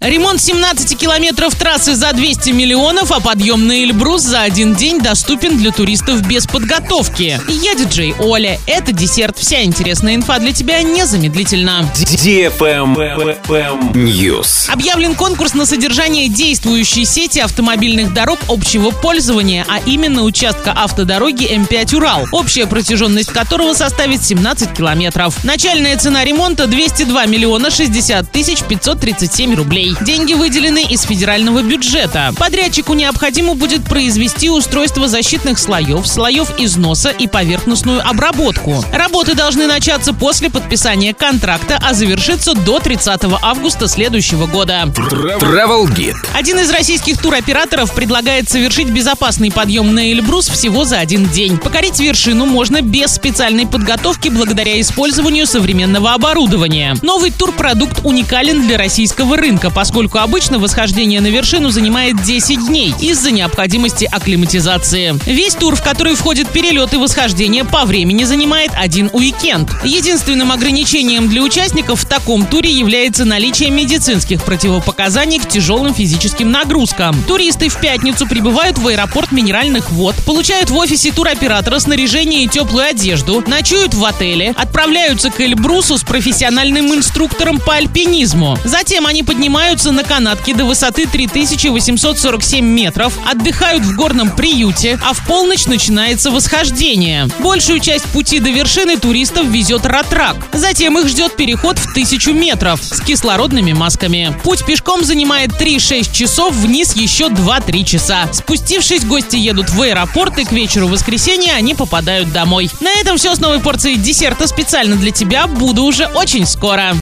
Ремонт 17 километров трассы за 200 миллионов, а подъем на Эльбрус за один день доступен для туристов без подготовки. Я диджей Оля. Это десерт. Вся интересная инфа для тебя незамедлительно. News. Объявлен конкурс на содержание действующей сети автомобильных дорог общего пользования, а именно участка автодороги М5 Урал, общая протяженность которого составит 17 километров. Начальная цена ремонта 202 миллиона 60 тысяч 537 рублей рублей. Деньги выделены из федерального бюджета. Подрядчику необходимо будет произвести устройство защитных слоев, слоев износа и поверхностную обработку. Работы должны начаться после подписания контракта, а завершиться до 30 августа следующего года. Travel Guide. Один из российских туроператоров предлагает совершить безопасный подъем на Эльбрус всего за один день. Покорить вершину можно без специальной подготовки благодаря использованию современного оборудования. Новый турпродукт уникален для российского рынка, поскольку обычно восхождение на вершину занимает 10 дней из-за необходимости акклиматизации. Весь тур, в который входит перелет и восхождение, по времени занимает один уикенд. Единственным ограничением для участников в таком туре является наличие медицинских противопоказаний к тяжелым физическим нагрузкам. Туристы в пятницу прибывают в аэропорт Минеральных вод, получают в офисе туроператора снаряжение и теплую одежду, ночуют в отеле, отправляются к Эльбрусу с профессиональным инструктором по альпинизму. Затем они поднимают поднимаются на канатке до высоты 3847 метров, отдыхают в горном приюте, а в полночь начинается восхождение. Большую часть пути до вершины туристов везет ратрак. Затем их ждет переход в тысячу метров с кислородными масками. Путь пешком занимает 3-6 часов, вниз еще 2-3 часа. Спустившись, гости едут в аэропорт и к вечеру воскресенья они попадают домой. На этом все с новой порцией десерта специально для тебя. Буду уже очень скоро.